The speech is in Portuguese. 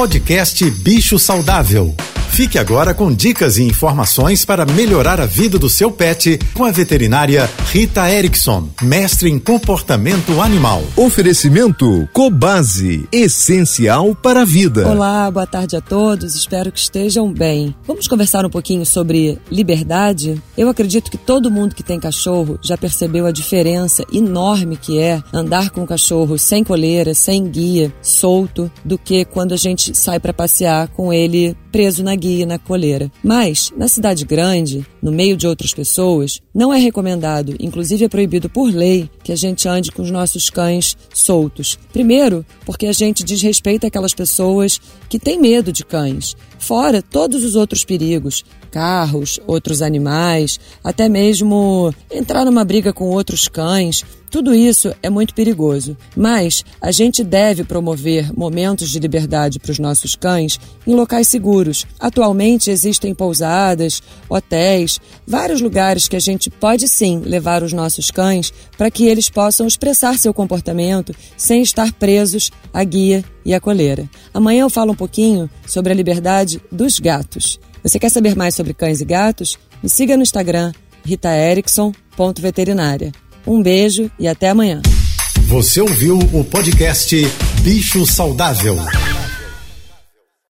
Podcast Bicho Saudável. Fique agora com dicas e informações para melhorar a vida do seu pet com a veterinária Rita Erickson, mestre em comportamento animal. Oferecimento Cobase, essencial para a vida. Olá, boa tarde a todos, espero que estejam bem. Vamos conversar um pouquinho sobre liberdade? Eu acredito que todo mundo que tem cachorro já percebeu a diferença enorme que é andar com o cachorro sem coleira, sem guia, solto, do que quando a gente sai para passear com ele preso na guia, na coleira. Mas, na cidade grande, no meio de outras pessoas, não é recomendado, inclusive é proibido por lei, que a gente ande com os nossos cães soltos. Primeiro, porque a gente desrespeita aquelas pessoas que têm medo de cães. Fora todos os outros perigos, carros, outros animais, até mesmo entrar numa briga com outros cães. Tudo isso é muito perigoso, mas a gente deve promover momentos de liberdade para os nossos cães em locais seguros. Atualmente existem pousadas, hotéis, vários lugares que a gente pode sim levar os nossos cães para que eles possam expressar seu comportamento sem estar presos à guia e à coleira. Amanhã eu falo um pouquinho sobre a liberdade dos gatos. Você quer saber mais sobre cães e gatos? Me siga no Instagram ritaerickson.veterinária. Um beijo e até amanhã. Você ouviu o podcast Bicho Saudável.